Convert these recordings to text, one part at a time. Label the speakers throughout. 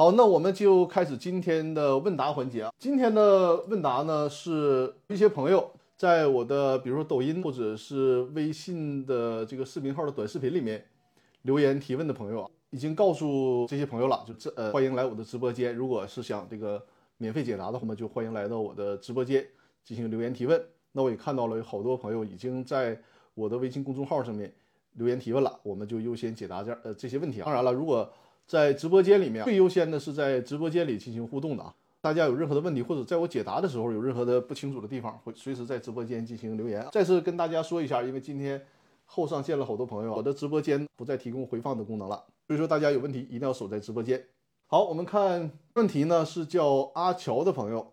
Speaker 1: 好，那我们就开始今天的问答环节啊。今天的问答呢，是一些朋友在我的比如说抖音或者是微信的这个视频号的短视频里面留言提问的朋友啊，已经告诉这些朋友了，就这呃欢迎来我的直播间。如果是想这个免费解答的话呢，就欢迎来到我的直播间进行留言提问。那我也看到了有好多朋友已经在我的微信公众号上面留言提问了，我们就优先解答这呃这些问题啊。当然了，如果在直播间里面最优先的是在直播间里进行互动的啊，大家有任何的问题或者在我解答的时候有任何的不清楚的地方，会随时在直播间进行留言啊。再次跟大家说一下，因为今天后上线了好多朋友，我的直播间不再提供回放的功能了，所以说大家有问题一定要守在直播间。好，我们看问题呢是叫阿乔的朋友，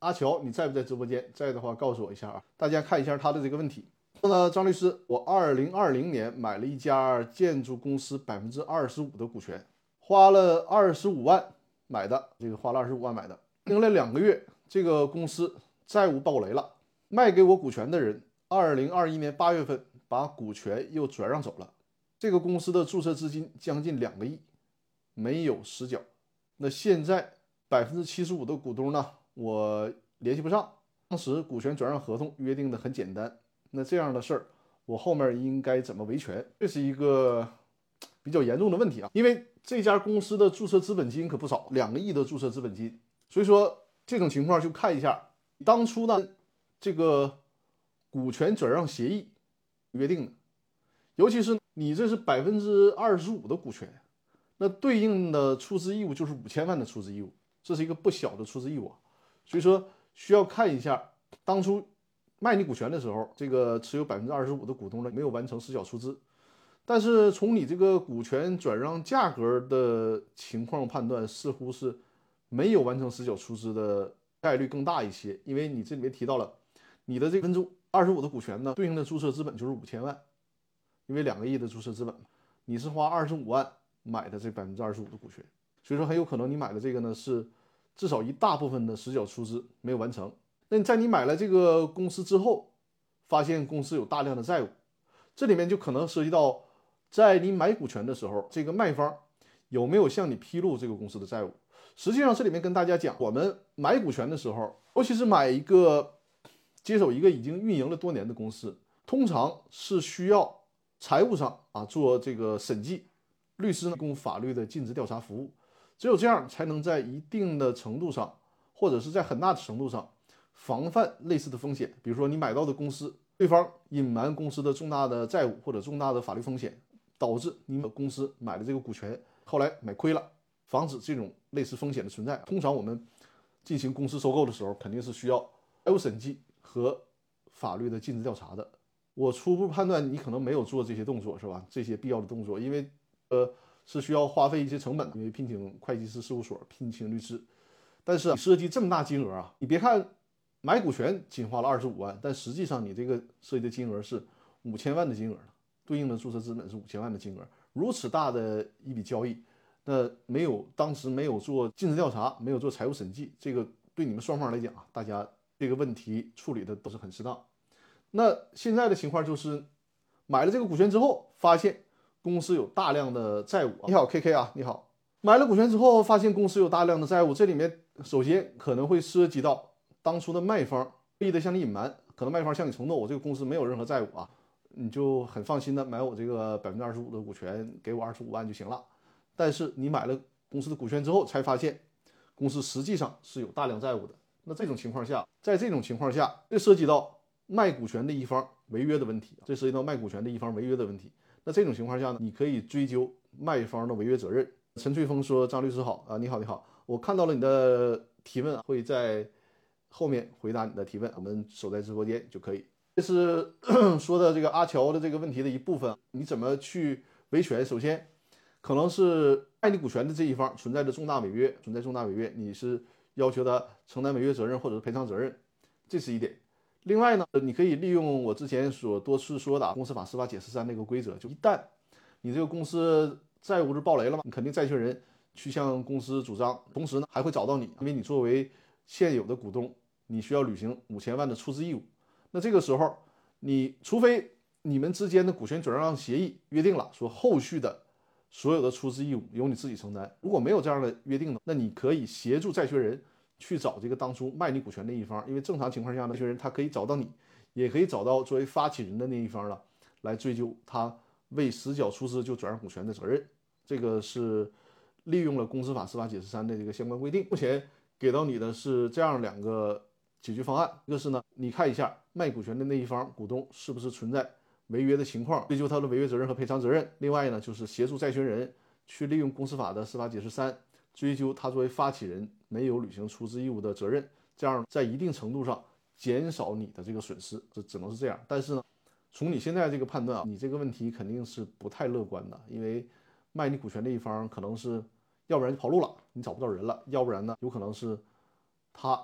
Speaker 1: 阿乔你在不在直播间？在的话告诉我一下啊，大家看一下他的这个问题。说呢，张律师，我二零二零年买了一家建筑公司百分之二十五的股权。花了二十五万买的，这个花了二十五万买的，经了两个月，这个公司债务暴雷了。卖给我股权的人，二零二一年八月份把股权又转让走了。这个公司的注册资金将近两个亿，没有实缴。那现在百分之七十五的股东呢，我联系不上。当时股权转让合同约定的很简单，那这样的事儿，我后面应该怎么维权？这是一个比较严重的问题啊，因为。这家公司的注册资本金可不少，两个亿的注册资本金。所以说这种情况就看一下当初呢这个股权转让协议约定的，尤其是你这是百分之二十五的股权，那对应的出资义务就是五千万的出资义务，这是一个不小的出资义务。所以说需要看一下当初卖你股权的时候，这个持有百分之二十五的股东呢没有完成实缴出资。但是从你这个股权转让价格的情况判断，似乎是没有完成实缴出资的概率更大一些，因为你这里面提到了你的这分之二十五的股权呢，对应的注册资本就是五千万，因为两个亿的注册资本，你是花二十五万买的这百分之二十五的股权，所以说很有可能你买的这个呢是至少一大部分的实缴出资没有完成。那你在你买了这个公司之后，发现公司有大量的债务，这里面就可能涉及到。在你买股权的时候，这个卖方有没有向你披露这个公司的债务？实际上，这里面跟大家讲，我们买股权的时候，尤其是买一个接手一个已经运营了多年的公司，通常是需要财务上啊做这个审计，律师呢提供法律的尽职调查服务，只有这样才能在一定的程度上，或者是在很大的程度上防范类似的风险。比如说，你买到的公司，对方隐瞒公司的重大的债务或者重大的法律风险。导致你们公司买的这个股权后来买亏了，防止这种类似风险的存在。通常我们进行公司收购的时候，肯定是需要财务审计和法律的尽职调查的。我初步判断你可能没有做这些动作，是吧？这些必要的动作，因为呃是需要花费一些成本，因为聘请会计师事务所、聘请律师。但是涉及这么大金额啊，你别看买股权仅花了二十五万，但实际上你这个涉及的金额是五千万的金额呢。对应的注册资本是五千万的金额，如此大的一笔交易，那没有当时没有做尽职调查，没有做财务审计，这个对你们双方来讲啊，大家这个问题处理的都是很适当。那现在的情况就是，买了这个股权之后，发现公司有大量的债务啊。你好，K K 啊，你好，买了股权之后，发现公司有大量的债务，这里面首先可能会涉及到当初的卖方故意的向你隐瞒，可能卖方向你承诺，我这个公司没有任何债务啊。你就很放心的买我这个百分之二十五的股权，给我二十五万就行了。但是你买了公司的股权之后，才发现公司实际上是有大量债务的。那这种情况下，在这种情况下，这涉及到卖股权的一方违约的问题，这涉及到卖股权的一方违约的问题。那这种情况下呢，你可以追究卖方的违约责任。陈翠峰说：“张律师好啊，你好，你好，我看到了你的提问，会在后面回答你的提问。我们守在直播间就可以。”这是 说的这个阿乔的这个问题的一部分。你怎么去维权？首先，可能是卖你股权的这一方存在着重大违约，存在重大违约，你是要求他承担违约责任或者是赔偿责任，这是一点。另外呢，你可以利用我之前所多次说的《公司法司法解释三》那个规则，就一旦你这个公司债务是暴雷了嘛，你肯定债权人去向公司主张，同时呢还会找到你，因为你作为现有的股东，你需要履行五千万的出资义务。那这个时候，你除非你们之间的股权转让协议约定了，说后续的所有的出资义务由你自己承担。如果没有这样的约定呢，那你可以协助债权人去找这个当初卖你股权那一方，因为正常情况下呢，债权人他可以找到你，也可以找到作为发起人的那一方了，来追究他未实缴出资就转让股权的责任。这个是利用了公司法司法解释三的这个相关规定。目前给到你的是这样两个解决方案：一个是呢，你看一下卖股权的那一方股东是不是存在违约的情况，追究他的违约责任和赔偿责任；另外呢，就是协助债权人去利用公司法的司法解释三，追究他作为发起人没有履行出资义务的责任。这样在一定程度上减少你的这个损失，这只能是这样。但是呢，从你现在这个判断啊，你这个问题肯定是不太乐观的，因为。卖你股权那一方可能是，要不然就跑路了，你找不到人了；要不然呢，有可能是他，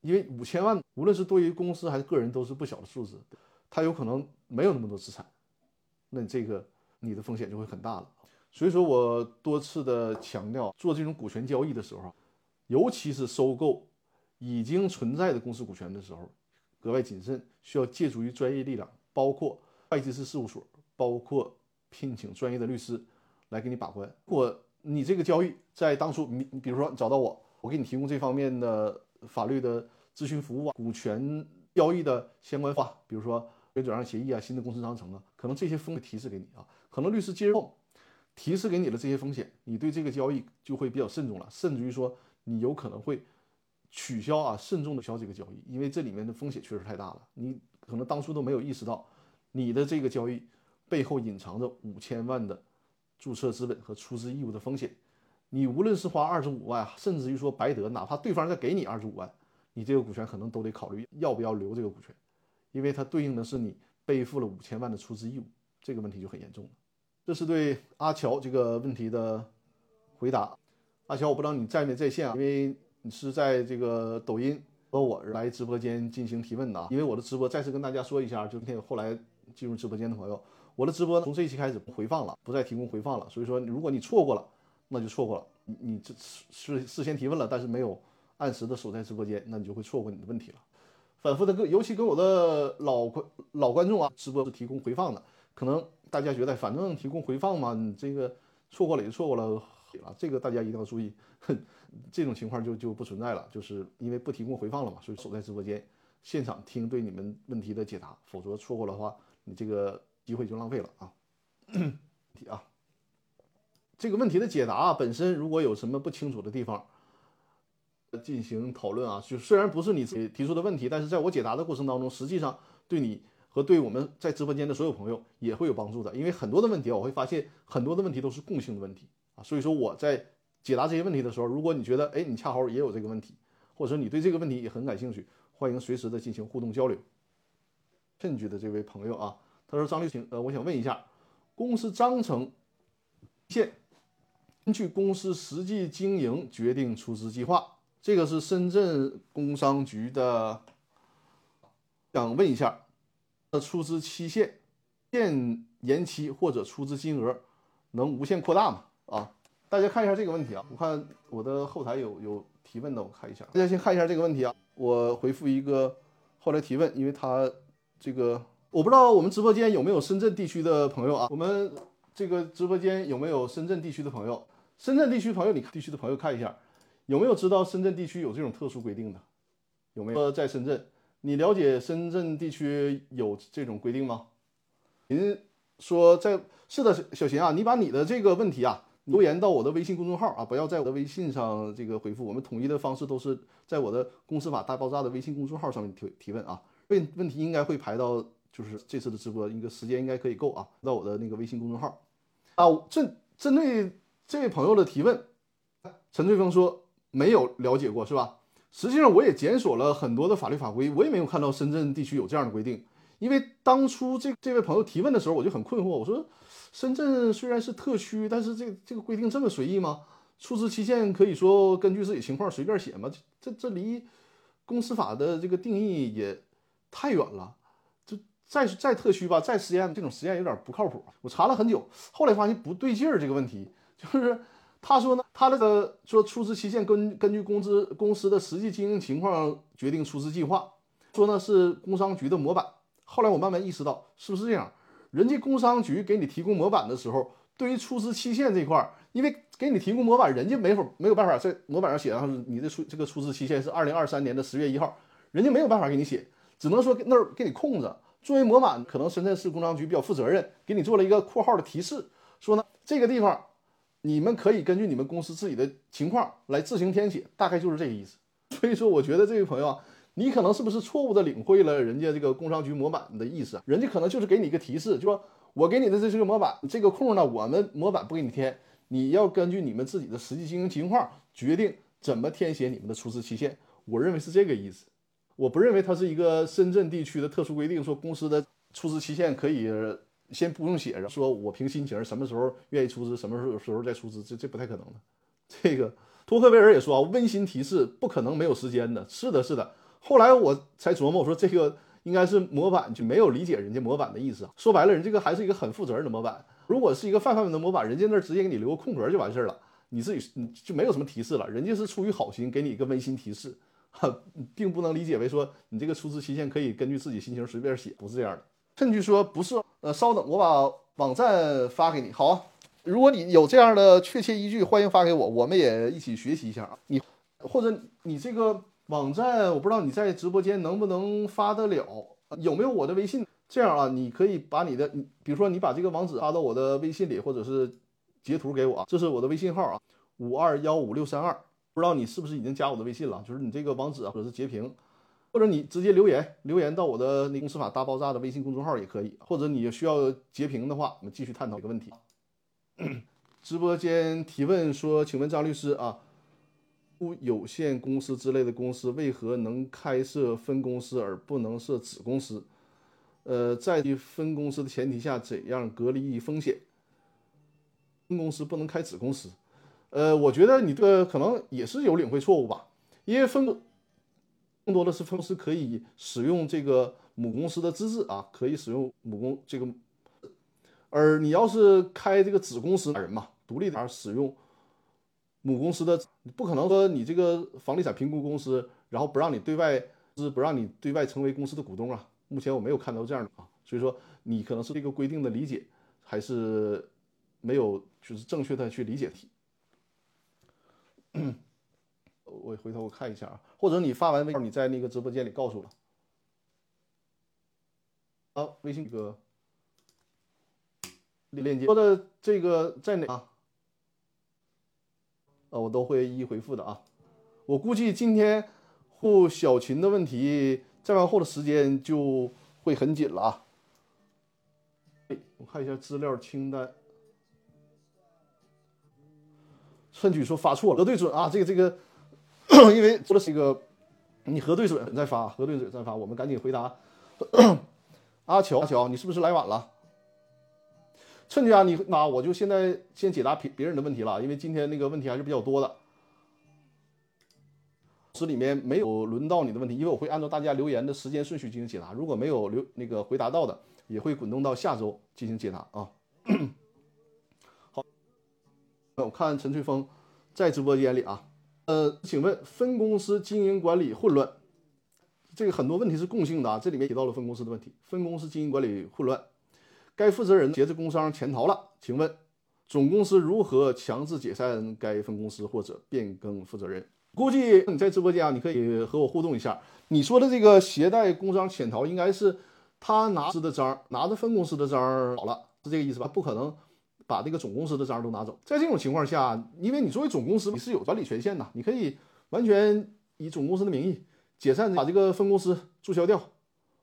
Speaker 1: 因为五千万无论是对于公司还是个人都是不小的数字，他有可能没有那么多资产，那这个你的风险就会很大了。所以说我多次的强调，做这种股权交易的时候，尤其是收购已经存在的公司股权的时候，格外谨慎，需要借助于专业力量，包括会计师事务所，包括聘请专业的律师。来给你把关。如果你这个交易在当初，你比如说你找到我，我给你提供这方面的法律的咨询服务啊，股权交易的相关话，比如说转让协议啊、新的公司章程啊，可能这些风险提示给你啊，可能律师介入提示给你了这些风险，你对这个交易就会比较慎重了，甚至于说你有可能会取消啊，慎重的取消这个交易，因为这里面的风险确实太大了，你可能当初都没有意识到你的这个交易背后隐藏着五千万的。注册资本和出资义务的风险，你无论是花二十五万，甚至于说白得，哪怕对方再给你二十五万，你这个股权可能都得考虑要不要留这个股权，因为它对应的是你背负了五千万的出资义务，这个问题就很严重了。这是对阿乔这个问题的回答。阿乔，我不知道你在没在线啊？因为你是在这个抖音和我来直播间进行提问的啊。因为我的直播再次跟大家说一下，就那个后来进入直播间的朋友。我的直播从这一期开始不回放了，不再提供回放了。所以说，如果你错过了，那就错过了。你你这是事先提问了，但是没有按时的守在直播间，那你就会错过你的问题了。反复的跟，尤其跟我的老观老观众啊，直播是提供回放的，可能大家觉得反正提供回放嘛，你这个错过了也就错过了。这个大家一定要注意，这种情况就就不存在了，就是因为不提供回放了嘛，所以守在直播间现场听对你们问题的解答，否则错过的话，你这个。机会就浪费了啊！题啊，这个问题的解答啊本身如果有什么不清楚的地方，进行讨论啊。就虽然不是你提出的问题，但是在我解答的过程当中，实际上对你和对我们在直播间的所有朋友也会有帮助的。因为很多的问题，我会发现很多的问题都是共性的问题啊。所以说我在解答这些问题的时候，如果你觉得哎，你恰好也有这个问题，或者说你对这个问题也很感兴趣，欢迎随时的进行互动交流。证据的这位朋友啊。他说：“张律师，呃，我想问一下，公司章程现根据公司实际经营决定出资计划，这个是深圳工商局的。想问一下，那出资期限限延期或者出资金额能无限扩大吗？啊，大家看一下这个问题啊，我看我的后台有有提问的，我看一下，大家先看一下这个问题啊，我回复一个后来提问，因为他这个。”我不知道我们直播间有没有深圳地区的朋友啊？我们这个直播间有没有深圳地区的朋友？深圳地区朋友，你地区的朋友看一下，有没有知道深圳地区有这种特殊规定的？有没有？在深圳，你了解深圳地区有这种规定吗？您说在是的，小秦啊，你把你的这个问题啊留言到我的微信公众号啊，不要在我的微信上这个回复。我们统一的方式都是在我的公司法大爆炸的微信公众号上面提提问啊。问问题应该会排到。就是这次的直播，一个时间应该可以够啊。到我的那个微信公众号啊，针针对这位朋友的提问，陈翠峰说没有了解过是吧？实际上我也检索了很多的法律法规，我也没有看到深圳地区有这样的规定。因为当初这这位朋友提问的时候，我就很困惑，我说深圳虽然是特区，但是这这个规定这么随意吗？出资期限可以说根据自己情况随便写吗？这这这离公司法的这个定义也太远了。再再特区吧，再实验这种实验有点不靠谱。我查了很久，后来发现不对劲儿。这个问题就是他说呢，他那个说出资期限根根据公司公司的实际经营情况决定出资计划，说呢是工商局的模板。后来我慢慢意识到，是不是这样？人家工商局给你提供模板的时候，对于出资期限这块儿，因为给你提供模板，人家没法没有办法在模板上写上你的出这个出资期限是二零二三年的十月一号，人家没有办法给你写，只能说那儿给你空着。作为模板，可能深圳市工商局比较负责任，给你做了一个括号的提示，说呢这个地方你们可以根据你们公司自己的情况来自行填写，大概就是这个意思。所以说，我觉得这位朋友啊，你可能是不是错误的领会了人家这个工商局模板的意思？人家可能就是给你一个提示，就说我给你的这是个模板，这个空呢，我们模板不给你填，你要根据你们自己的实际经营情况决定怎么填写你们的出资期限。我认为是这个意思，我不认为它是一个深圳地区的特殊规定，说公司的出资期限可以先不用写着，说我凭心情什么时候愿意出资，什么时候有时候再出资，这这不太可能的，这个。托克维尔也说啊，温馨提示不可能没有时间的。是的，是的。后来我才琢磨，我说这个应该是模板就没有理解人家模板的意思。说白了，人这个还是一个很负责任的模板。如果是一个泛泛的模板，人家那儿直接给你留个空格就完事儿了，你自己你就没有什么提示了。人家是出于好心给你一个温馨提示，哈，并不能理解为说你这个出资期限可以根据自己心情随便写，不是这样的。甚至说不是，呃，稍等，我把网站发给你。好啊。如果你有这样的确切依据，欢迎发给我，我们也一起学习一下啊。你或者你这个网站，我不知道你在直播间能不能发得了，有没有我的微信？这样啊，你可以把你的，比如说你把这个网址发到我的微信里，或者是截图给我，这是我的微信号啊，五二幺五六三二。不知道你是不是已经加我的微信了？就是你这个网址啊，或者是截屏，或者你直接留言，留言到我的公司法大爆炸的微信公众号也可以。或者你需要截屏的话，我们继续探讨一个问题。直播间提问说：“请问张律师啊，有限公司之类的公司为何能开设分公司而不能设子公司？呃，在分公司的前提下，怎样隔离风险？分公司不能开子公司？呃，我觉得你这个可能也是有领会错误吧，因为分公更多的是分公司可以使用这个母公司的资质啊，可以使用母公这个。”而你要是开这个子公司人嘛，独立的使用母公司的，不可能说你这个房地产评估公司，然后不让你对外是不让你对外成为公司的股东啊。目前我没有看到这样的啊，所以说你可能是这个规定的理解还是没有就是正确的去理解题。我回头我看一下啊，或者你发完微你在那个直播间里告诉了。好，微信哥。链接说的这个在哪啊？我都会一一回复的啊。我估计今天护小群的问题，再往后的时间就会很紧了啊。我看一下资料清单。春举说发错了，核对准啊，这个这个，因为做的是一个，你核对准再发，核对准再发，我们赶紧回答。阿乔，阿乔，你是不是来晚了？趁家，你那我就现在先解答别别人的问题了，因为今天那个问题还是比较多的。这里面没有轮到你的问题，因为我会按照大家留言的时间顺序进行解答。如果没有留那个回答到的，也会滚动到下周进行解答啊。好，我看陈翠峰在直播间里啊，呃，请问分公司经营管理混乱，这个很多问题是共性的啊，这里面提到了分公司的问题，分公司经营管理混乱。该负责人挟着工商潜逃了，请问总公司如何强制解散该分公司或者变更负责人？估计你在直播间啊，你可以和我互动一下。你说的这个携带工商潜逃，应该是他拿着的章，拿着分公司的章跑了，是这个意思吧？不可能把这个总公司的章都拿走。在这种情况下，因为你作为总公司，你是有管理权限的，你可以完全以总公司的名义解散，把这个分公司注销掉，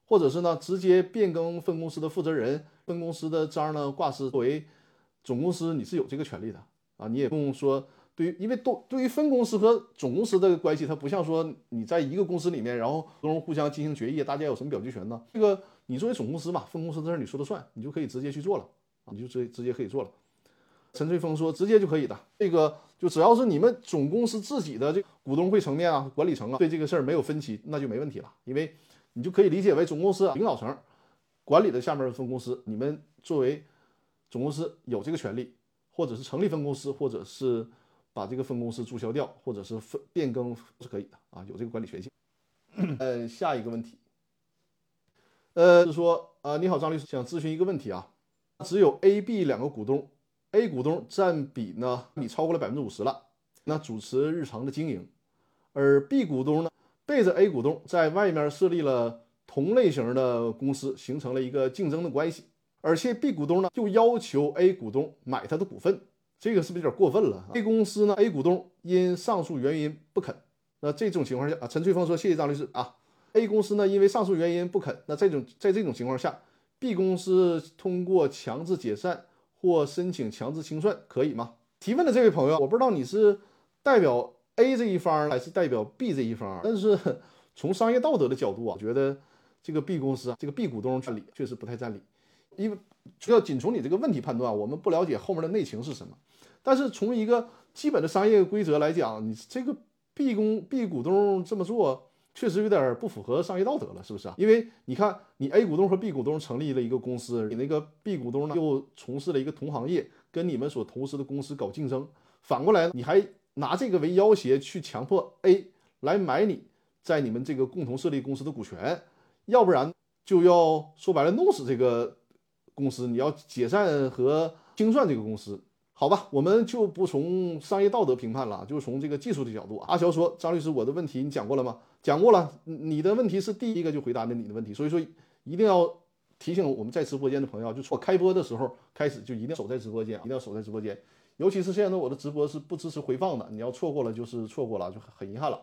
Speaker 1: 或者是呢直接变更分公司的负责人。分公司的章呢挂失，作为总公司你是有这个权利的啊，你也不用说对于，因为都对于分公司和总公司的关系，它不像说你在一个公司里面，然后股东互相进行决议，大家有什么表决权呢？这个你作为总公司嘛，分公司的事你说了算，你就可以直接去做了，你就直直接可以做了。陈翠峰说直接就可以的，这个就只要是你们总公司自己的这股东会层面啊、管理层啊，对这个事儿没有分歧，那就没问题了，因为你就可以理解为总公司领导层。管理的下面的分公司，你们作为总公司有这个权利，或者是成立分公司，或者是把这个分公司注销掉，或者是分变更是可以的啊，有这个管理权限。呃，下一个问题，呃，是说啊，你好，张律师，想咨询一个问题啊，只有 A、B 两个股东 A 股东占比呢，你超过了百分之五十了，那主持日常的经营，而 B 股东呢，背着 A 股东在外面设立了同类型的公司，形成了一个竞争的关系，而且 B 股东呢又要求 A 股东买他的股份，这个是不是有点过分了？A 公司呢，A 股东因上述原因不肯，那这种情况下啊，陈翠峰说：“谢谢张律师啊。”A 公司呢，因为上述原因不肯，那这种在这种情况下，B 公司通过强制解散。或申请强制清算可以吗？提问的这位朋友，我不知道你是代表 A 这一方还是代表 B 这一方，但是 从商业道德的角度啊，我觉得这个 B 公司啊，这个 B 股东占理确实不太占理，因为要仅从你这个问题判断，我们不了解后面的内情是什么。但是从一个基本的商业规则来讲，你这个 B 公 B 股东这么做。确实有点不符合商业道德了，是不是啊？因为你看，你 A 股东和 B 股东成立了一个公司，你那个 B 股东呢又从事了一个同行业，跟你们所投资的公司搞竞争。反过来，你还拿这个为要挟去强迫 A 来买你在你们这个共同设立公司的股权，要不然就要说白了弄死这个公司，你要解散和清算这个公司。好吧，我们就不从商业道德评判了，就从这个技术的角度。阿乔说：“张律师，我的问题你讲过了吗？讲过了。你的问题是第一个就回答的你的问题，所以说一定要提醒我们在直播间的朋友，就从开播的时候开始就一定守在直播间，一定要守在直播间。尤其是现在我的直播是不支持回放的，你要错过了就是错过了，就很遗憾了。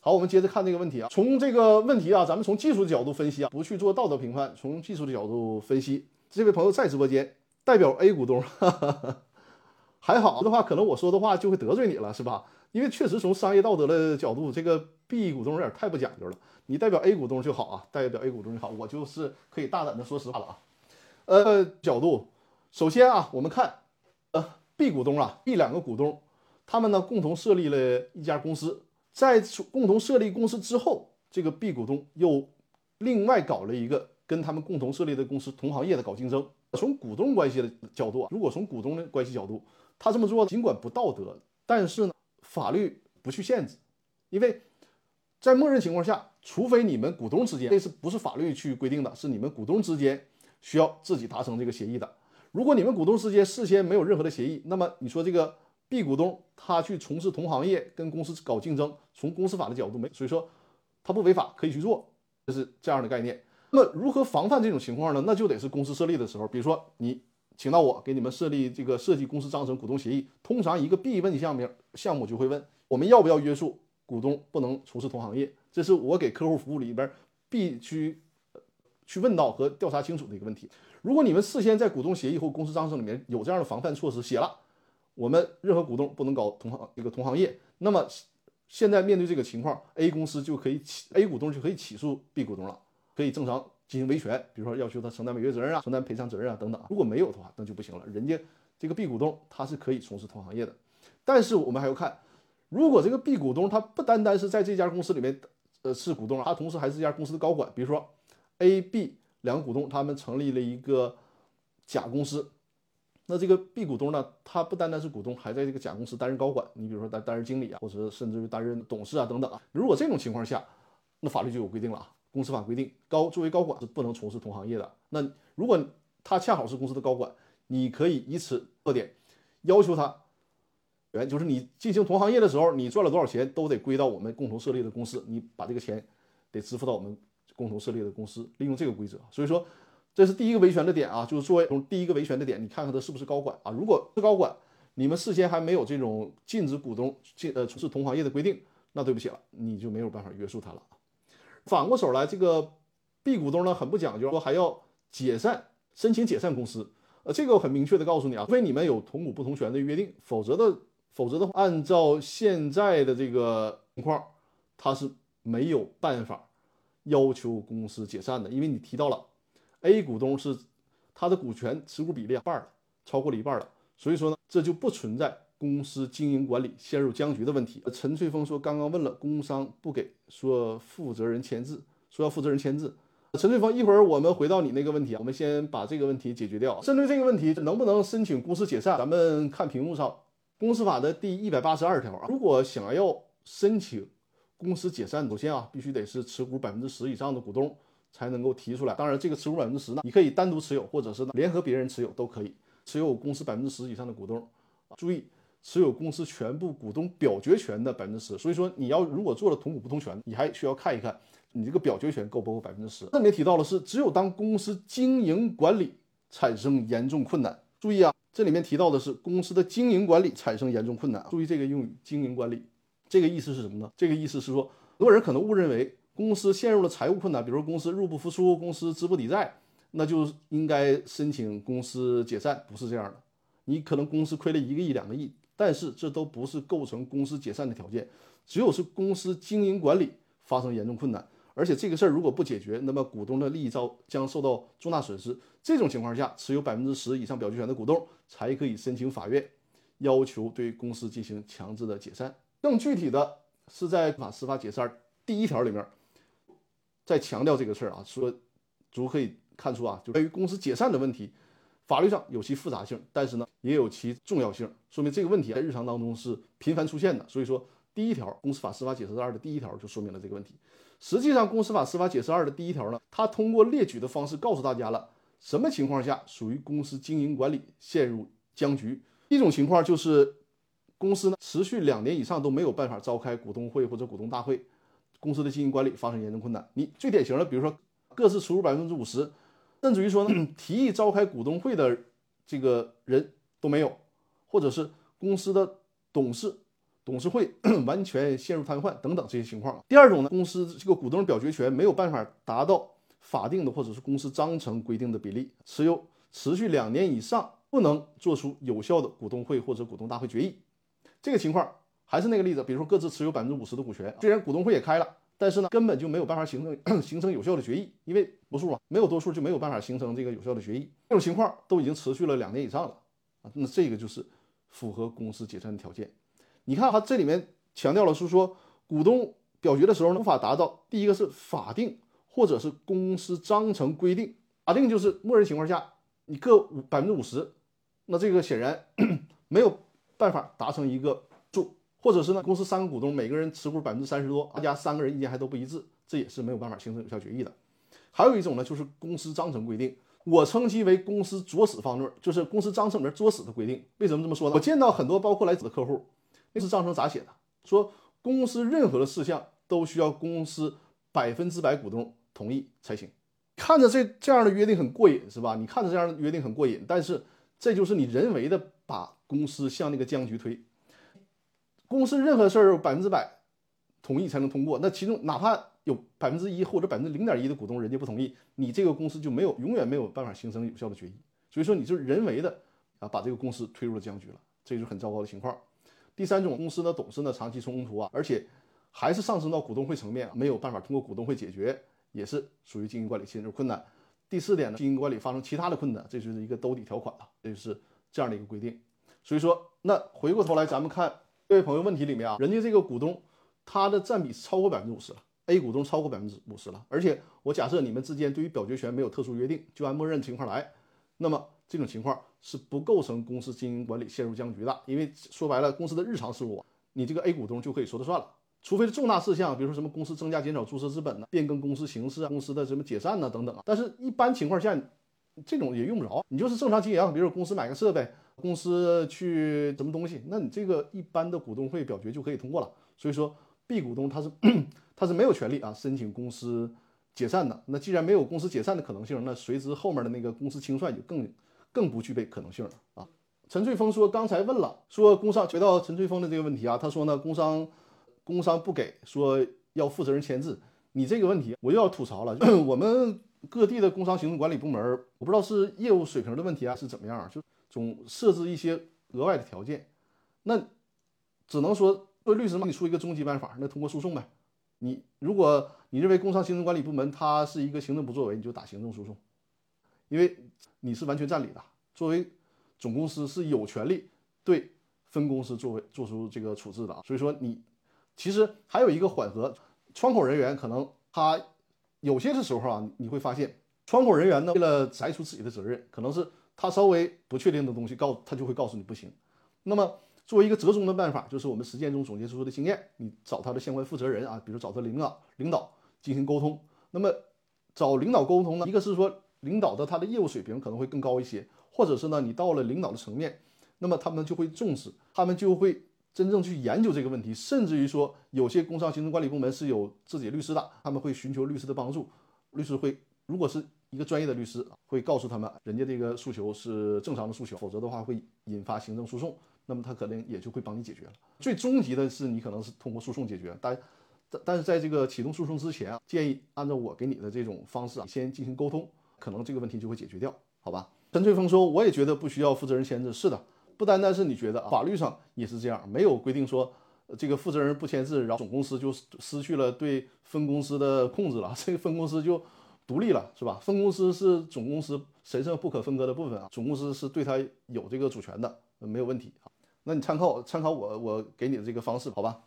Speaker 1: 好，我们接着看这个问题啊，从这个问题啊，咱们从技术的角度分析啊，不去做道德评判，从技术的角度分析。这位朋友在直播间，代表 A 股东。哈哈哈。还好的话，可能我说的话就会得罪你了，是吧？因为确实从商业道德的角度，这个 B 股东有点太不讲究了。你代表 A 股东就好啊，代表 A 股东就好，我就是可以大胆的说实话了啊。呃，角度，首先啊，我们看，呃，B 股东啊，B 两个股东，他们呢共同设立了一家公司，在共同设立公司之后，这个 B 股东又另外搞了一个跟他们共同设立的公司同行业的搞竞争。从股东关系的角度啊，如果从股东的关系角度，他这么做尽管不道德，但是呢，法律不去限制，因为在默认情况下，除非你们股东之间，这是不是法律去规定的，是你们股东之间需要自己达成这个协议的。如果你们股东之间事先没有任何的协议，那么你说这个 B 股东他去从事同行业跟公司搞竞争，从公司法的角度没，所以说他不违法，可以去做，就是这样的概念。那么如何防范这种情况呢？那就得是公司设立的时候，比如说你。请到我给你们设立这个设计公司章程股东协议。通常一个必问项目项目就会问我们要不要约束股东不能从事同行业，这是我给客户服务里边必须去问到和调查清楚的一个问题。如果你们事先在股东协议或公司章程里面有这样的防范措施写了，我们任何股东不能搞同行这个同行业，那么现在面对这个情况，A 公司就可以起 A 股东就可以起诉 B 股东了，可以正常。进行维权，比如说要求他承担违约责任啊，承担赔偿责任啊等等。如果没有的话，那就不行了。人家这个 B 股东他是可以从事同行业的，但是我们还要看，如果这个 B 股东他不单单是在这家公司里面，呃，是股东，他同时还是这家公司的高管。比如说 A、B 两个股东，他们成立了一个甲公司，那这个 B 股东呢，他不单单是股东，还在这个甲公司担任高管。你比如说担担任经理啊，或者甚至于担任董事啊等等啊。如果这种情况下，那法律就有规定了啊。公司法规定，高作为高管是不能从事同行业的。那如果他恰好是公司的高管，你可以以此特点要求他，原就是你进行同行业的时候，你赚了多少钱都得归到我们共同设立的公司，你把这个钱得支付到我们共同设立的公司，利用这个规则。所以说，这是第一个维权的点啊，就是作为从第一个维权的点，你看看他是不是高管啊？如果是高管，你们事先还没有这种禁止股东进呃从事同行业的规定，那对不起了，你就没有办法约束他了。反过手来，这个 B 股东呢很不讲究，说还要解散，申请解散公司。呃，这个我很明确的告诉你啊，除非你们有同股不同权的约定，否则的，否则的话，按照现在的这个情况，他是没有办法要求公司解散的，因为你提到了 A 股东是他的股权持股比例一半了，超过了一半了，所以说呢，这就不存在。公司经营管理陷入僵局的问题，陈翠峰说：“刚刚问了工商不给，说负责人签字，说要负责人签字。”陈翠峰，一会儿我们回到你那个问题啊，我们先把这个问题解决掉。针对这个问题，能不能申请公司解散？咱们看屏幕上《公司法》的第一百八十二条啊，如果想要申请公司解散，首先啊，必须得是持股百分之十以上的股东才能够提出来。当然，这个持股百分之十呢，你可以单独持有，或者是呢联合别人持有都可以。持有公司百分之十以上的股东，注意持有公司全部股东表决权的百分之十。所以说，你要如果做了同股不同权，你还需要看一看你这个表决权够不够百分之十。这里面提到的是，只有当公司经营管理产生严重困难，注意啊，这里面提到的是公司的经营管理产生严重困难。注意这个用语“经营管理”，这个意思是什么呢？这个意思是说，很多人可能误认为。公司陷入了财务困难，比如说公司入不敷出，公司资不抵债，那就应该申请公司解散。不是这样的，你可能公司亏了一个亿、两个亿，但是这都不是构成公司解散的条件。只有是公司经营管理发生严重困难，而且这个事儿如果不解决，那么股东的利益遭将受到重大损失。这种情况下，持有百分之十以上表决权的股东才可以申请法院要求对公司进行强制的解散。更具体的是在法司法解散第一条里面。在强调这个事儿啊，说足可以看出啊，就关于公司解散的问题，法律上有其复杂性，但是呢也有其重要性，说明这个问题在日常当中是频繁出现的。所以说，第一条《公司法司法解释二》的第一条就说明了这个问题。实际上，《公司法司法解释二》的第一条呢，它通过列举的方式告诉大家了什么情况下属于公司经营管理陷入僵局。一种情况就是公司呢持续两年以上都没有办法召开股东会或者股东大会。公司的经营管理发生严重困难，你最典型的，比如说各自持股百分之五十，甚至于说呢，提议召开股东会的这个人都没有，或者是公司的董事、董事会 完全陷入瘫痪等等这些情况。第二种呢，公司这个股东表决权没有办法达到法定的或者是公司章程规定的比例，持有持续两年以上不能做出有效的股东会或者股东大会决议，这个情况。还是那个例子，比如说各自持有百分之五十的股权，虽然股东会也开了，但是呢，根本就没有办法形成 形成有效的决议，因为不数嘛，没有多数就没有办法形成这个有效的决议。这种情况都已经持续了两年以上了啊，那这个就是符合公司解散的条件。你看哈这里面强调了是说，股东表决的时候无法达到第一个是法定或者是公司章程规定，法定就是默认情况下你各五百分之五十，那这个显然 没有办法达成一个。或者是呢，公司三个股东每个人持股百分之三十多，大家三个人意见还都不一致，这也是没有办法形成有效决议的。还有一种呢，就是公司章程规定，我称其为公司作死方略，就是公司章程里面作死的规定。为什么这么说呢？我见到很多包括来自的客户，那是章程咋写的？说公司任何的事项都需要公司百分之百股东同意才行。看着这这样的约定很过瘾，是吧？你看着这样的约定很过瘾，但是这就是你人为的把公司向那个僵局推。公司任何事儿百分之百同意才能通过，那其中哪怕有百分之一或者百分之零点一的股东人家不同意，你这个公司就没有永远没有办法形成有效的决议。所以说你就是人为的啊把这个公司推入了僵局了，这就是很糟糕的情况。第三种，公司的董事呢长期冲突啊，而且还是上升到股东会层面，没有办法通过股东会解决，也是属于经营管理陷入困难。第四点呢，经营管理发生其他的困难，这就是一个兜底条款了，这就是这样的一个规定。所以说，那回过头来咱们看。这位朋友问题里面啊，人家这个股东他的占比超过百分之五十了，A 股东超过百分之五十了，而且我假设你们之间对于表决权没有特殊约定，就按默认情况来，那么这种情况是不构成公司经营管理陷入僵局的，因为说白了，公司的日常事务，你这个 A 股东就可以说了算了，除非是重大事项，比如说什么公司增加减少注册资本呢，变更公司形式啊，公司的什么解散呢等等啊，但是一般情况下，这种也用不着，你就是正常经营，比如说公司买个设备。公司去什么东西，那你这个一般的股东会表决就可以通过了。所以说，B 股东他是他是没有权利啊申请公司解散的。那既然没有公司解散的可能性，那随之后面的那个公司清算就更更不具备可能性了啊。陈翠峰说，刚才问了，说工商回到陈翠峰的这个问题啊，他说呢，工商工商不给，说要负责人签字。你这个问题我又要吐槽了，我们各地的工商行政管理部门，我不知道是业务水平的问题啊，是怎么样就。总设置一些额外的条件，那只能说作为律师给你出一个终极办法，那通过诉讼呗。你如果你认为工商行政管理部门它是一个行政不作为，你就打行政诉讼，因为你是完全占理的。作为总公司是有权利对分公司作为做出这个处置的啊。所以说你其实还有一个缓和窗口人员，可能他有些的时候啊，你会发现窗口人员呢为了摘除自己的责任，可能是。他稍微不确定的东西，告他就会告诉你不行。那么作为一个折中的办法，就是我们实践中总结出的经验，你找他的相关负责人啊，比如找他领导领导进行沟通。那么找领导沟通呢，一个是说领导的他的业务水平可能会更高一些，或者是呢你到了领导的层面，那么他们就会重视，他们就会真正去研究这个问题，甚至于说有些工商行政管理部门是有自己律师的，他们会寻求律师的帮助，律师会如果是一个专业的律师，会告诉他们人家这个诉求是正常的诉求，否则的话会引发行政诉讼，那么他可能也就会帮你解决了。最终极的是你可能是通过诉讼解决，但。但但是在这个启动诉讼之前啊，建议按照我给你的这种方式啊，先进行沟通，可能这个问题就会解决掉，好吧？陈翠峰说，我也觉得不需要负责人签字。是的，不单单是你觉得啊，法律上也是这样，没有规定说这个负责人不签字，然后总公司就失去了对分公司的控制了，这个分公司就独立了，是吧？分公司是总公司神圣不可分割的部分啊，总公司是对他有这个主权的，没有问题啊。那你参考参考我我给你的这个方式，好吧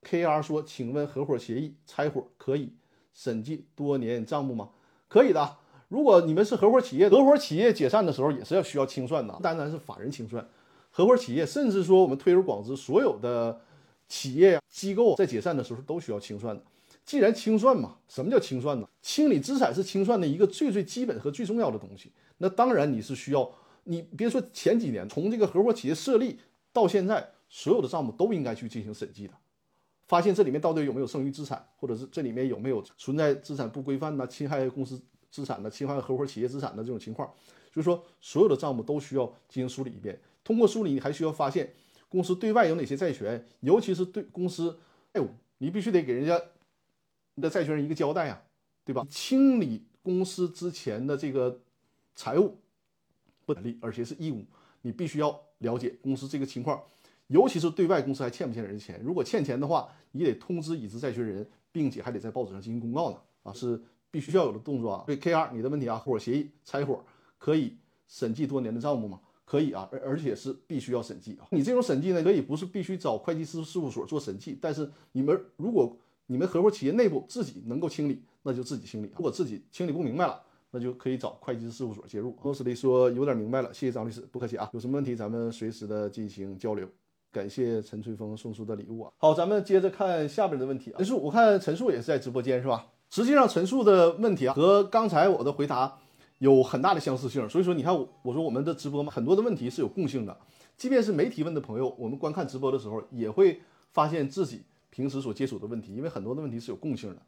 Speaker 1: ？K R 说：“请问合伙协议拆伙可以审计多年账目吗？可以的。如果你们是合伙企业，合伙企业解散的时候也是要需要清算的，不单单是法人清算，合伙企业甚至说我们推而广之，所有的企业机构在解散的时候都需要清算的。既然清算嘛，什么叫清算呢？清理资产是清算的一个最最基本和最重要的东西。那当然你是需要，你别说前几年，从这个合伙企业设立到现在，所有的账目都应该去进行审计的。”发现这里面到底有没有剩余资产，或者是这里面有没有存在资产不规范呢？侵害公司资产的、侵害合伙企业资产的这种情况，就是说所有的账目都需要进行梳理一遍。通过梳理，你还需要发现公司对外有哪些债权，尤其是对公司债务，你必须得给人家你的债权人一个交代啊，对吧？清理公司之前的这个财务不利，而且是义务，你必须要了解公司这个情况。尤其是对外公司还欠不欠人钱？如果欠钱的话，你得通知已知债权人，并且还得在报纸上进行公告呢。啊，是必须要有的动作啊。对 K R，你的问题啊，合伙协议拆伙可以审计多年的账目吗？可以啊，而而且是必须要审计啊。你这种审计呢，可以不是必须找会计师事务所做审计，但是你们如果你们合伙企业内部自己能够清理，那就自己清理。如果自己清理不明白了，那就可以找会计师事务所介入。罗斯利说有点明白了，谢谢张律师，不客气啊。有什么问题咱们随时的进行交流。感谢陈翠峰送出的礼物啊！好，咱们接着看下边的问题啊。陈述，我看陈述也是在直播间是吧？实际上陈述的问题啊，和刚才我的回答有很大的相似性。所以说，你看我我说我们的直播嘛，很多的问题是有共性的。即便是没提问的朋友，我们观看直播的时候，也会发现自己平时所接触的问题，因为很多的问题是有共性的。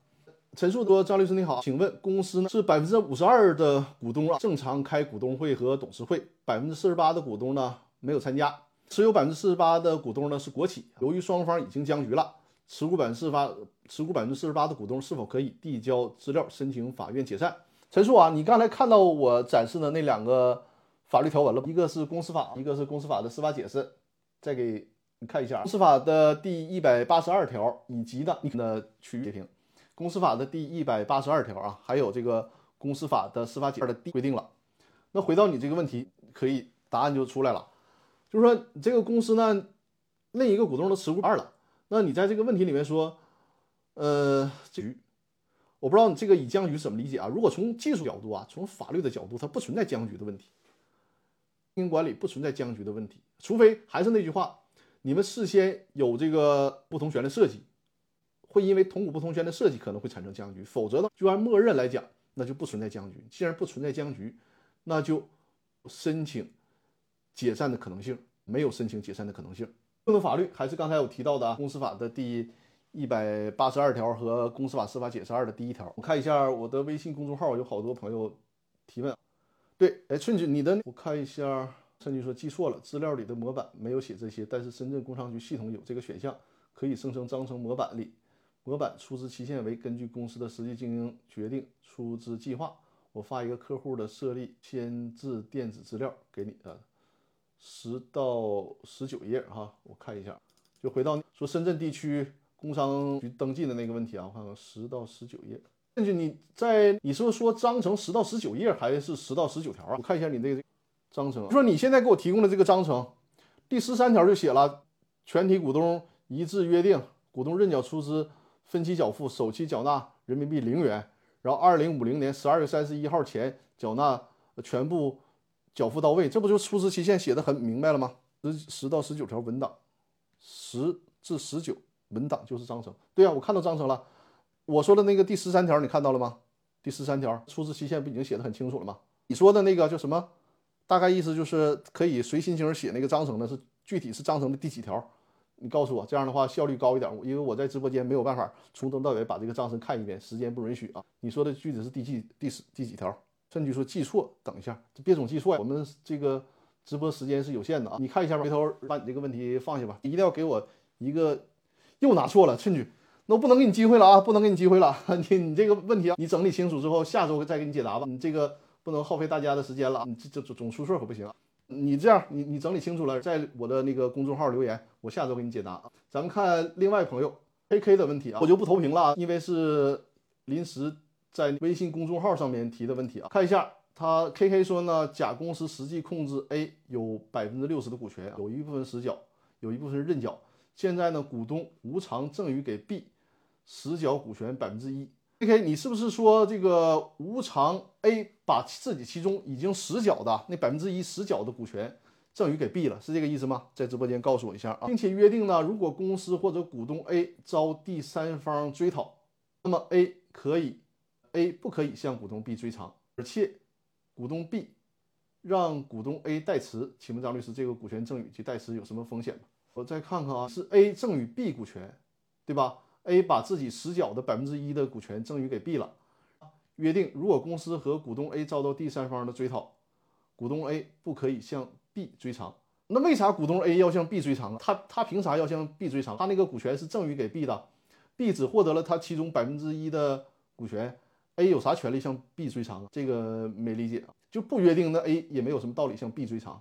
Speaker 1: 陈述说：“张律师你好，请问公司呢是百分之五十二的股东啊，正常开股东会和董事会，百分之四十八的股东呢没有参加。”持有百分之四十八的股东呢是国企，由于双方已经僵局了，持股百分之四十八，持股百分之四十八的股东是否可以递交资料申请法院解散？陈述啊，你刚才看到我展示的那两个法律条文了一个是公司法，一个是公司法的司法解释，再给你看一下公司法的第一百八十二条以及的你的区域截屏，公司法的第一百八十二条啊，还有这个公司法的司法解释的规定了。那回到你这个问题，可以答案就出来了。就是说，这个公司呢，另一个股东的持股二了。那你在这个问题里面说，呃，局，我不知道你这个以僵局怎么理解啊？如果从技术角度啊，从法律的角度，它不存在僵局的问题，经营管理不存在僵局的问题，除非还是那句话，你们事先有这个不同权的设计，会因为同股不同权的设计可能会产生僵局，否则呢，就按默认来讲，那就不存在僵局。既然不存在僵局，那就申请。解散的可能性没有申请解散的可能性。用的法律还是刚才我提到的《公司法》的第一百八十二条和《公司法司法解释二》的第一条。我看一下我的微信公众号，有好多朋友提问。对，哎，春菊，你的我看一下，春菊说记错了，资料里的模板没有写这些，但是深圳工商局系统有这个选项，可以生成章程模板里。模板出资期限为根据公司的实际经营决定出资计划。我发一个客户的设立签字电子资料给你啊。十到十九页哈，我看一下，就回到说深圳地区工商局登记的那个问题啊，我看看十到十九页。根据你在你是不是说章程十到十九页还是十到十九条啊？我看一下你那个章程，就说你现在给我提供的这个章程，第十三条就写了，全体股东一致约定，股东认缴出资分期缴付，首期缴纳人民币零元，然后二零五零年十二月三十一号前缴纳全部。缴付到位，这不就出资期限写的很明白了吗？十十到十九条文档，十至十九文档就是章程。对呀，我看到章程了。我说的那个第十三条你看到了吗？第十三条出资期限不已经写的很清楚了吗？你说的那个叫什么？大概意思就是可以随心情写那个章程的，是具体是章程的第几条，你告诉我，这样的话效率高一点。因为我在直播间没有办法从头到尾把这个章程看一遍，时间不允许啊。你说的具体是第几第十第几条？甚至说记错，等一下，别总记错。我们这个直播时间是有限的啊，你看一下吧，回头把你这个问题放下吧，一定要给我一个又拿错了，趁举，那我不能给你机会了啊，不能给你机会了。你你这个问题啊，你整理清楚之后，下周再给你解答吧。你这个不能耗费大家的时间了，你这这总出错可不行。你这样，你你整理清楚了，在我的那个公众号留言，我下周给你解答啊。咱们看另外朋友 K K 的问题啊，我就不投屏了啊，因为是临时。在微信公众号上面提的问题啊，看一下他 K K 说呢，甲公司实际控制 A 有百分之六十的股权，有一部分实缴，有一部分认缴。现在呢，股东无偿赠与给 B 实缴股权百分之一。K K，你是不是说这个无偿 A 把自己其中已经实缴的那百分之一实缴的股权赠与给 B 了，是这个意思吗？在直播间告诉我一下啊，并且约定呢，如果公司或者股东 A 遭第三方追讨，那么 A 可以。A 不可以向股东 B 追偿，而且股东 B 让股东 A 代持，请问张律师，这个股权赠与及代持有什么风险吗？我再看看啊，是 A 赠与 B 股权，对吧？A 把自己实缴的百分之一的股权赠与给 B 了，约定如果公司和股东 A 遭到第三方的追讨，股东 A 不可以向 B 追偿。那为啥股东 A 要向 B 追偿啊？他他凭啥要向 B 追偿？他那个股权是赠与给 B 的，B 只获得了他其中百分之一的股权。A 有啥权利向 B 追偿？这个没理解啊，就不约定，那 A 也没有什么道理向 B 追偿。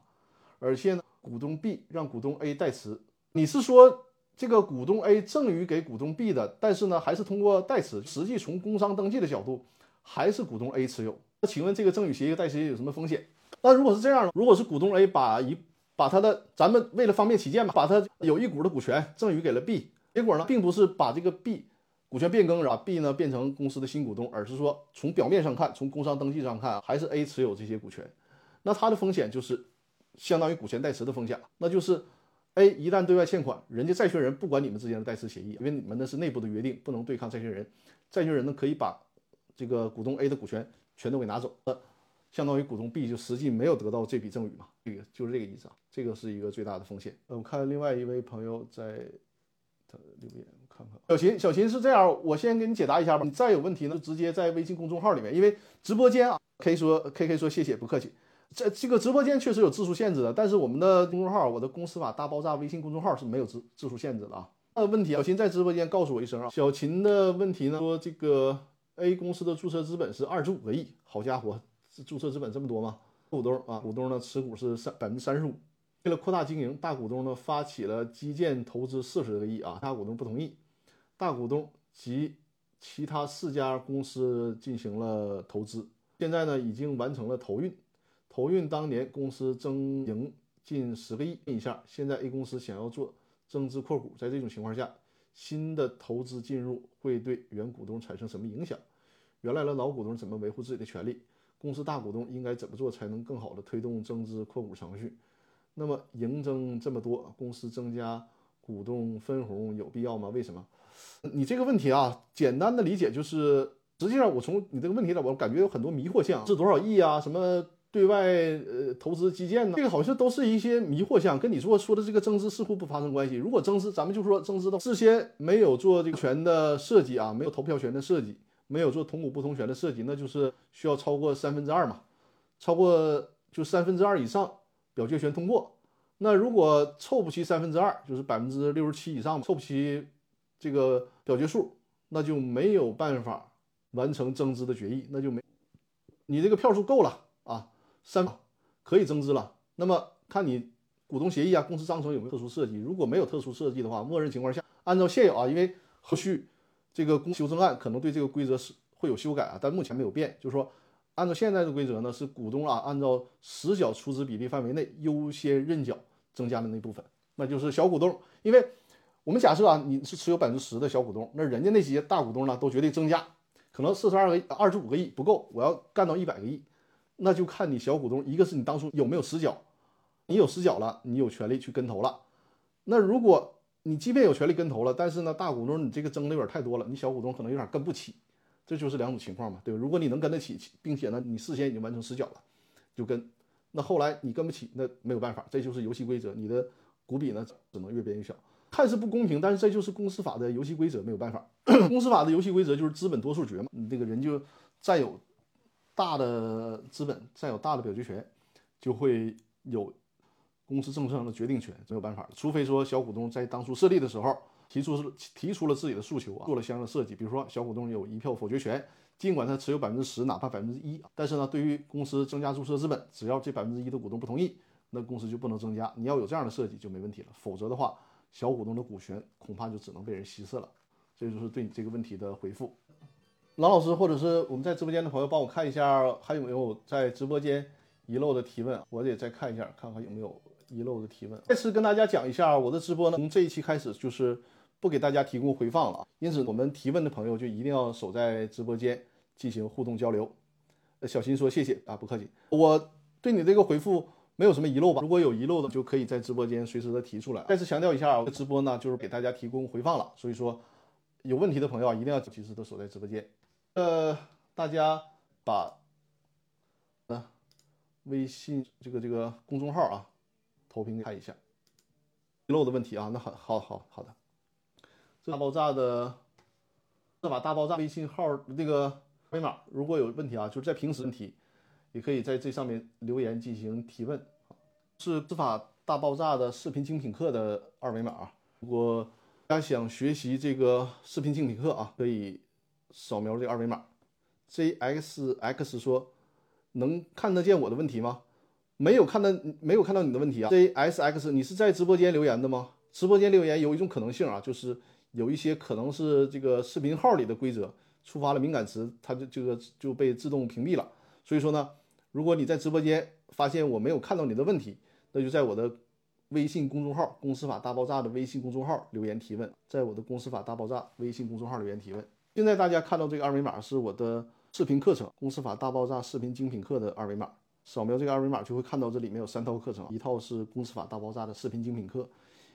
Speaker 1: 而且呢，股东 B 让股东 A 代持，你是说这个股东 A 赠与给股东 B 的，但是呢，还是通过代持，实际从工商登记的角度，还是股东 A 持有。那请问这个赠与协议代持有什么风险？那如果是这样，如果是股东 A 把一把他的，咱们为了方便起见吧，把他有一股的股权赠与给了 B，结果呢，并不是把这个 B。股权变更，然后 B 呢变成公司的新股东，而是说从表面上看，从工商登记上看，还是 A 持有这些股权，那它的风险就是相当于股权代持的风险那就是 A 一旦对外欠款，人家债权人不管你们之间的代持协议，因为你们那是内部的约定，不能对抗债权人，债权人呢可以把这个股东 A 的股权全都给拿走，相当于股东 B 就实际没有得到这笔赠与嘛，这个就是这个意思啊，这个是一个最大的风险。呃，我看另外一位朋友在他留言。我看看小秦，小秦是这样，我先给你解答一下吧。你再有问题呢，就直接在微信公众号里面，因为直播间啊可以说 K K 说谢谢，不客气。这这个直播间确实有字数限制的，但是我们的公众号，我的公司法大爆炸微信公众号是没有字字数限制的啊。那问题，小秦在直播间告诉我一声啊。小秦的问题呢，说这个 A 公司的注册资本是二十五个亿，好家伙，注册资本这么多吗？股东啊，股东呢持股是三百分之三十五。为了扩大经营，大股东呢发起了基建投资四十个亿啊，大股东不同意。大股东及其他四家公司进行了投资，现在呢已经完成了投运。投运当年公司增盈近十个亿以下，现在 A 公司想要做增资扩股，在这种情况下，新的投资进入会对原股东产生什么影响？原来的老股东怎么维护自己的权利？公司大股东应该怎么做才能更好的推动增资扩股程序？那么盈增这么多，公司增加股东分红有必要吗？为什么？你这个问题啊，简单的理解就是，实际上我从你这个问题上，我感觉有很多迷惑项，是多少亿啊？什么对外呃投资基建呢？这个好像都是一些迷惑项，跟你说说的这个增资似乎不发生关系。如果增资，咱们就说增资的事先没有做这个权的设计啊，没有投票权的设计，没有做同股不同权的设计，那就是需要超过三分之二嘛，超过就三分之二以上表决权通过。那如果凑不齐三分之二，就是百分之六十七以上，凑不齐。这个表决数，那就没有办法完成增资的决议，那就没你这个票数够了，三可以增资了。那么看你股东协议啊、公司章程有没有特殊设计，如果没有特殊设计的话，默认情况下按照现有啊，因为后续这个公修正案可能对这个规则是会有修改啊，但目前没有变，就是说按照现在的规则呢，是股东啊按照实缴出资比例范围内优先认缴增加的那部分，那就是小股东，因为。我们假设啊，你是持有百分之十的小股东，那人家那些大股东呢，都决定增加，可能四十二个二十五个亿不够，我要干到一百个亿，那就看你小股东，一个是你当初有没有实缴，你有实缴了，你有权利去跟投了。那如果你即便有权利跟投了，但是呢，大股东你这个增的有点太多了，你小股东可能有点跟不起，这就是两种情况嘛，对吧？如果你能跟得起，并且呢，你事先已经完成实缴了，就跟。那后来你跟不起，那没有办法，这就是游戏规则，你的股比呢只能越变越小，看似不公平，但是这就是公司法的游戏规则，没有办法。公司法的游戏规则就是资本多数决嘛，你这个人就占有大的资本，占有大的表决权，就会有公司政策上的决定权，没有办法除非说小股东在当初设立的时候提出是提出了自己的诉求啊，做了相应的设计，比如说小股东有一票否决权。尽管他持有百分之十，哪怕百分之一，但是呢，对于公司增加注册资本，只要这百分之一的股东不同意，那公司就不能增加。你要有这样的设计就没问题了，否则的话，小股东的股权恐怕就只能被人稀释了。这就是对你这个问题的回复。郎老师或者是我们在直播间的朋友，帮我看一下还有没有在直播间遗漏的提问，我得再看一下，看看有没有遗漏的提问。再次跟大家讲一下，我的直播呢，从这一期开始就是。不给大家提供回放了，因此我们提问的朋友就一定要守在直播间进行互动交流。小新说谢谢啊，不客气。我对你这个回复没有什么遗漏吧？如果有遗漏的，就可以在直播间随时的提出来。再次强调一下，我的直播呢就是给大家提供回放了，所以说有问题的朋友啊，一定要及时的守在直播间。呃，大家把啊微信这个这个公众号啊投屏看一下遗漏的问题啊，那好好好好的。大爆炸的这把大爆炸微信号那个二维码，如果有问题啊，就是在平时问题，也可以在这上面留言进行提问。是司法大爆炸的视频精品课的二维码，啊如果大家想学习这个视频精品课啊，可以扫描这二维码。JXX 说：“能看得见我的问题吗？没有看到，没有看到你的问题啊。”JSX，你是在直播间留言的吗？直播间留言有一种可能性啊，就是。有一些可能是这个视频号里的规则触发了敏感词，它就这个就被自动屏蔽了。所以说呢，如果你在直播间发现我没有看到你的问题，那就在我的微信公众号“公司法大爆炸”的微信公众号留言提问，在我的“公司法大爆炸”微信公众号留言提问。现在大家看到这个二维码是我的视频课程《公司法大爆炸视频精品课》的二维码，扫描这个二维码就会看到这里面有三套课程，一套是《公司法大爆炸》的视频精品课。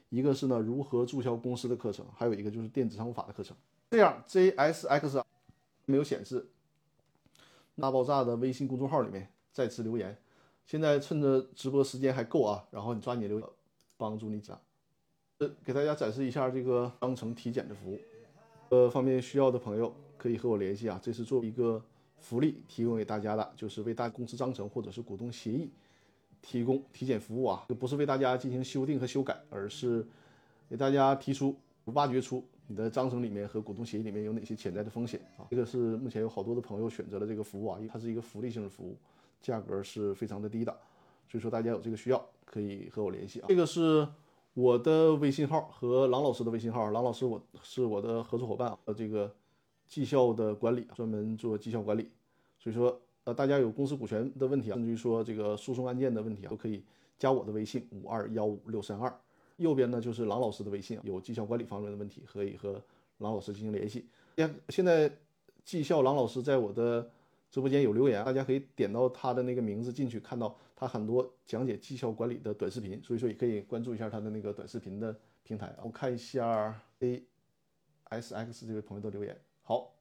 Speaker 1: 一个是呢如何注销公司的课程，还有一个就是电子商务法的课程。这样 JSX 没有显示，大爆炸的微信公众号里面再次留言。现在趁着直播时间还够啊，然后你抓紧留言，帮助你讲。呃，给大家展示一下这个章程体检的服务。呃，方面需要的朋友可以和我联系啊，这是作为一个福利提供给大家的，就是为大公司章程或者是股东协议。提供体检服务啊，就不是为大家进行修订和修改，而是给大家提出、挖掘出你的章程里面和股东协议里面有哪些潜在的风险啊。这个是目前有好多的朋友选择了这个服务啊，因为它是一个福利性的服务，价格是非常的低的，所以说大家有这个需要可以和我联系啊。这个是我的微信号和郎老师的微信号，郎老师我是我的合作伙伴和这个绩效的管理，专门做绩效管理，所以说。呃，大家有公司股权的问题啊，甚至于说这个诉讼案件的问题啊，都可以加我的微信五二幺五六三二。右边呢就是郎老师的微信，有绩效管理方面的问题，可以和郎老师进行联系。现现在绩效郎老师在我的直播间有留言，大家可以点到他的那个名字进去，看到他很多讲解绩效管理的短视频，所以说也可以关注一下他的那个短视频的平台。我看一下 A S X 这位朋友的留言，好，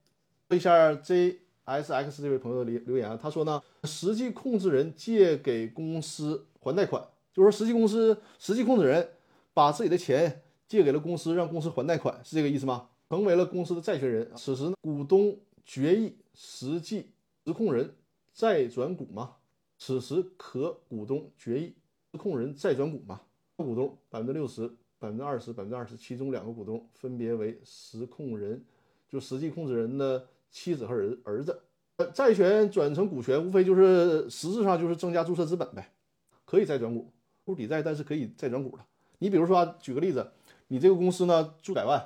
Speaker 1: 说一下 J。S X 这位朋友的留留言啊，他说呢，实际控制人借给公司还贷款，就是说实际公司实际控制人把自己的钱借给了公司，让公司还贷款，是这个意思吗？成为了公司的债权人，此时，股东决议实际实控人再转股吗？此时可股东决议实控人再转股吗？股东百分之六十、百分之二十、百分之二十，其中两个股东分别为实控人，就实际控制人的。妻子和儿儿子，债权转成股权，无非就是实质上就是增加注册资本呗，可以再转股，不抵债，但是可以再转股的。你比如说啊，举个例子，你这个公司呢注百万，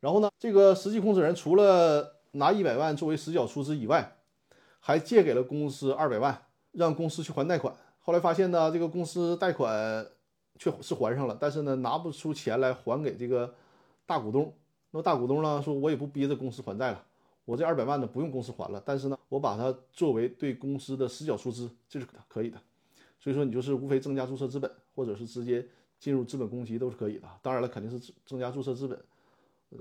Speaker 1: 然后呢，这个实际控制人除了拿一百万作为实缴出资以外，还借给了公司二百万，让公司去还贷款。后来发现呢，这个公司贷款却是还上了，但是呢，拿不出钱来还给这个大股东。那么大股东呢，说我也不逼着公司还债了。我这二百万呢不用公司还了，但是呢，我把它作为对公司的实缴出资，这是可以的。所以说你就是无非增加注册资本，或者是直接进入资本公积都是可以的。当然了，肯定是增加注册资本，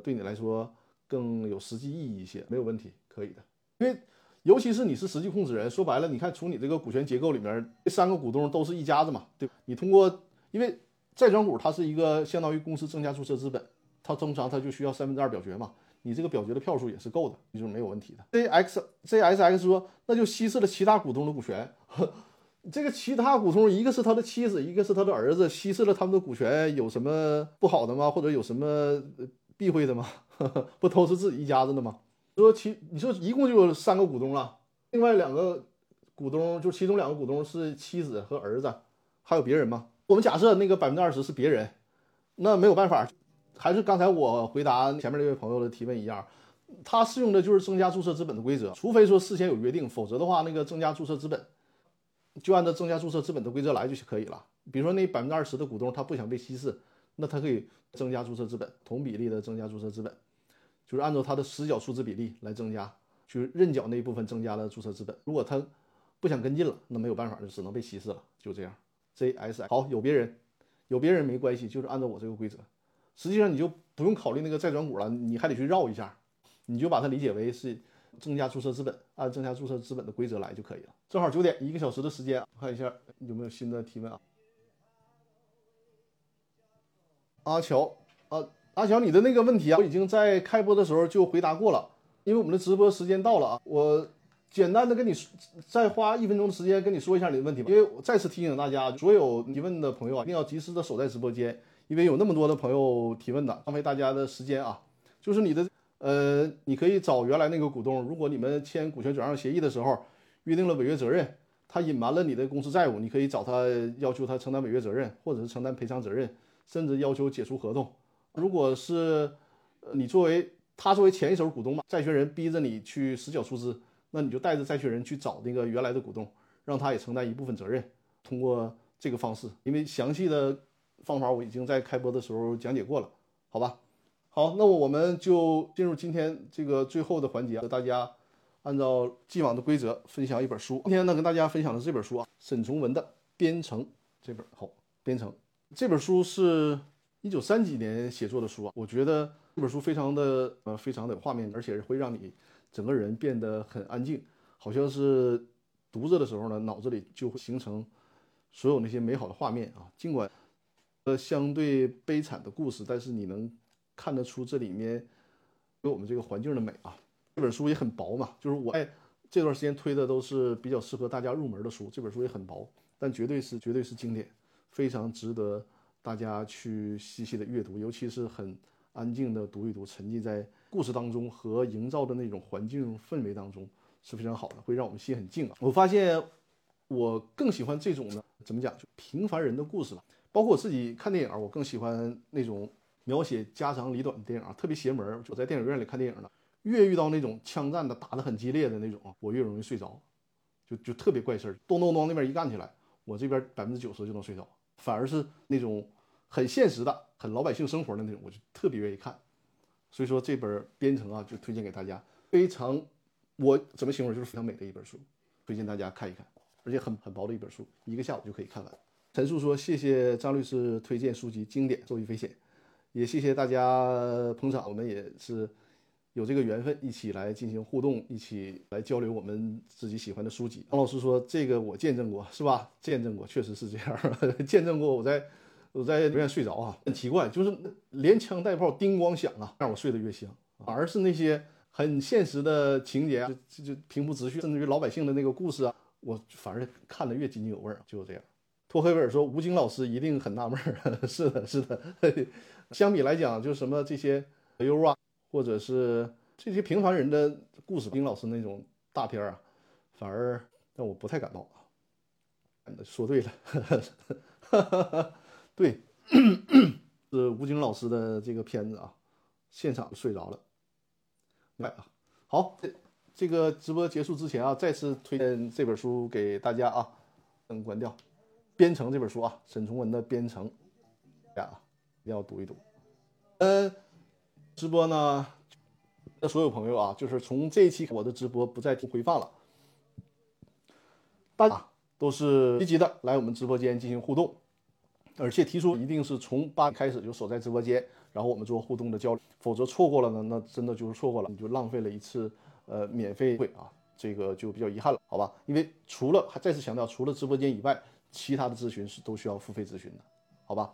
Speaker 1: 对你来说更有实际意义一些，没有问题，可以的。因为尤其是你是实际控制人，说白了，你看从你这个股权结构里面，这三个股东都是一家子嘛，对你通过，因为债转股它是一个相当于公司增加注册资本，它通常它就需要三分之二表决嘛，你这个表决的票数也是够的，就是没有问题的。Z X Z S X 说，那就稀释了其他股东的股权。这个其他股东，一个是他的妻子，一个是他的儿子，稀释了他们的股权，有什么不好的吗？或者有什么避讳的吗？不都是自己一家子的吗？说其你说一共就有三个股东了，另外两个股东就其中两个股东是妻子和儿子，还有别人吗？我们假设那个百分之二十是别人，那没有办法，还是刚才我回答前面那位朋友的提问一样，他适用的就是增加注册资本的规则，除非说事先有约定，否则的话那个增加注册资本。就按照增加注册资本的规则来就可以了。比如说那百分之二十的股东他不想被稀释，那他可以增加注册资本，同比例的增加注册资本，就是按照他的实缴出资比例来增加，就是认缴那一部分增加了注册资本。如果他不想跟进了，那没有办法，就只能被稀释了。就这样。J S 好，有别人，有别人没关系，就是按照我这个规则。实际上你就不用考虑那个再转股了，你还得去绕一下，你就把它理解为是。增加注册资本，按增加注册资本的规则来就可以了。正好九点，一个小时的时间，看一下有没有新的提问啊？阿乔，啊，阿乔，你的那个问题啊，我已经在开播的时候就回答过了。因为我们的直播时间到了啊，我简单的跟你再花一分钟的时间跟你说一下你的问题吧。因为我再次提醒大家，所有提问的朋友啊，一定要及时的守在直播间，因为有那么多的朋友提问的，浪费大家的时间啊。就是你的。呃，你可以找原来那个股东，如果你们签股权转让协议的时候约定了违约责任，他隐瞒了你的公司债务，你可以找他要求他承担违约责任，或者是承担赔偿责任，甚至要求解除合同。如果是你作为他作为前一手股东嘛，债权人逼着你去实缴出资，那你就带着债权人去找那个原来的股东，让他也承担一部分责任。通过这个方式，因为详细的方法我已经在开播的时候讲解过了，好吧？好，那我们就进入今天这个最后的环节，和大家按照既往的规则分享一本书。今天呢，跟大家分享的这本书啊，沈从文的《编程》这本。好，《编程》这本书是一九三几年写作的书啊，我觉得这本书非常的呃，非常的有画面，而且会让你整个人变得很安静，好像是读着的时候呢，脑子里就会形成所有那些美好的画面啊。尽管呃相对悲惨的故事，但是你能。看得出这里面有我们这个环境的美啊！这本书也很薄嘛，就是我在这段时间推的都是比较适合大家入门的书。这本书也很薄，但绝对是绝对是经典，非常值得大家去细细的阅读，尤其是很安静的读一读，沉浸在故事当中和营造的那种环境氛围当中是非常好的，会让我们心很静啊。我发现我更喜欢这种呢，怎么讲，就平凡人的故事吧。包括我自己看电影，我更喜欢那种。描写家长里短的电影啊，特别邪门。我在电影院里看电影呢，越遇到那种枪战的打得很激烈的那种，我越容易睡着，就就特别怪事儿，咚咚咚那边一干起来，我这边百分之九十就能睡着。反而是那种很现实的、很老百姓生活的那种，我就特别愿意看。所以说这本《编程》啊，就推荐给大家，非常，我怎么形容就是非常美的一本书，推荐大家看一看，而且很很薄的一本书，一个下午就可以看完。陈述说：“谢谢张律师推荐书籍，经典，受益匪浅。”也谢谢大家捧场，我们也是有这个缘分，一起来进行互动，一起来交流我们自己喜欢的书籍。王老师说：“这个我见证过，是吧？见证过，确实是这样，见证过。我在我在医院睡着啊，很奇怪，就是连枪带炮叮咣响啊，让我睡得越香。反而是那些很现实的情节啊，就就平铺直叙，甚至于老百姓的那个故事啊，我反而看得越津津有味儿。就是这样。”托黑维尔说：“吴京老师一定很纳闷儿。”是的，是的。相比来讲，就什么这些 U 啊，或者是这些平凡人的故事，丁老师那种大片啊，反而让我不太感冒啊。说对了，对，是吴京老师的这个片子啊，现场睡着了。来啊，好，这这个直播结束之前啊，再次推荐这本书给大家啊，灯关掉。《编程》这本书啊，沈从文的《编程》呀，一定要读一读。嗯，直播呢，那所有朋友啊，就是从这一期我的直播不再听回放了，大家都是积极的来我们直播间进行互动，而且提出一定是从八开始就守在直播间，然后我们做互动的交流，否则错过了呢，那真的就是错过了，你就浪费了一次呃免费会啊。这个就比较遗憾了，好吧？因为除了还再次强调，除了直播间以外，其他的咨询是都需要付费咨询的，好吧？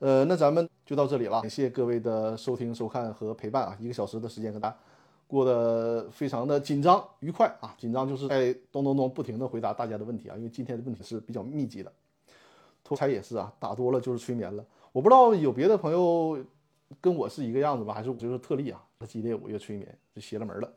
Speaker 1: 呃，那咱们就到这里了，感谢各位的收听、收看和陪伴啊！一个小时的时间，跟大家过得非常的紧张、愉快啊！紧张就是在咚咚咚不停的回答大家的问题啊，因为今天的问题是比较密集的。脱财也是啊，打多了就是催眠了。我不知道有别的朋友跟我是一个样子吧，还是我就是特例啊？那激烈五月催眠就邪了门了。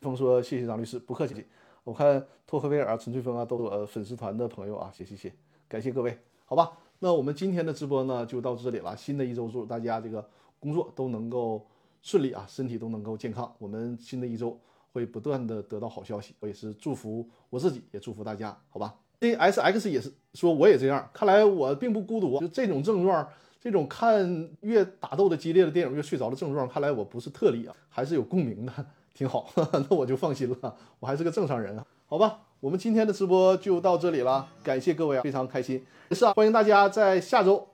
Speaker 1: 风说：“谢谢张律师，不客气。我看托克维尔啊、陈翠峰啊，都是我粉丝团的朋友啊，谢谢谢，感谢各位，好吧？那我们今天的直播呢，就到这里了。新的一周，祝大家这个工作都能够顺利啊，身体都能够健康。我们新的一周会不断的得到好消息，我也是祝福我自己，也祝福大家，好吧？A S X 也是说我也这样，看来我并不孤独。就这种症状，这种看越打斗的激烈的电影越睡着的症状，看来我不是特例啊，还是有共鸣的。”挺好，那我就放心了，我还是个正常人啊，好吧，我们今天的直播就到这里了，感谢各位啊，非常开心，也是啊，欢迎大家在下周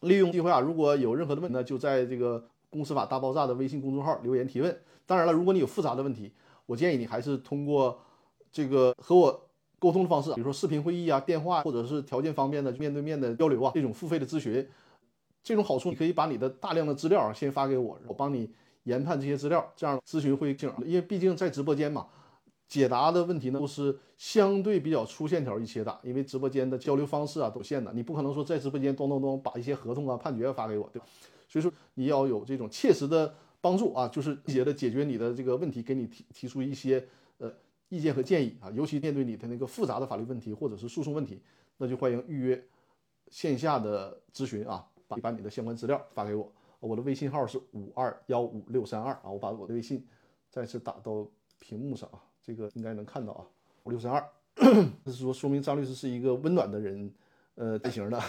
Speaker 1: 利用机会啊，如果有任何的问题呢，就在这个公司法大爆炸的微信公众号留言提问。当然了，如果你有复杂的问题，我建议你还是通过这个和我沟通的方式，比如说视频会议啊、电话，或者是条件方便的面对面的交流啊，这种付费的咨询，这种好处，你可以把你的大量的资料先发给我，我帮你。研判这些资料，这样咨询会更，因为毕竟在直播间嘛，解答的问题呢都是相对比较粗线条一些的，因为直播间的交流方式啊有限的，你不可能说在直播间咚咚咚把一些合同啊、判决发给我，对吧？所以说你要有这种切实的帮助啊，就是直接的解决你的这个问题，给你提提出一些呃意见和建议啊，尤其面对你的那个复杂的法律问题或者是诉讼问题，那就欢迎预约线下的咨询啊，把把你的相关资料发给我。我的微信号是五二幺五六三二啊，我把我的微信再次打到屏幕上啊，这个应该能看到啊，五六三二，这是说说明张律师是一个温暖的人，呃类型的，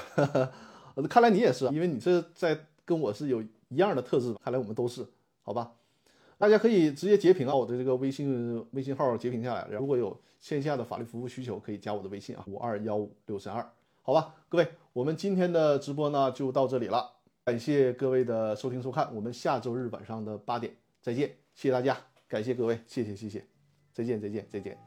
Speaker 1: 看来你也是，因为你这在跟我是有一样的特质，看来我们都是，好吧？大家可以直接截屏啊，我的这个微信微信号截屏下来，如果有线下的法律服务需求，可以加我的微信啊，五二幺五六三二，好吧？各位，我们今天的直播呢就到这里了。感谢各位的收听收看，我们下周日晚上的八点再见，谢谢大家，感谢各位，谢谢谢谢，再见再见再见。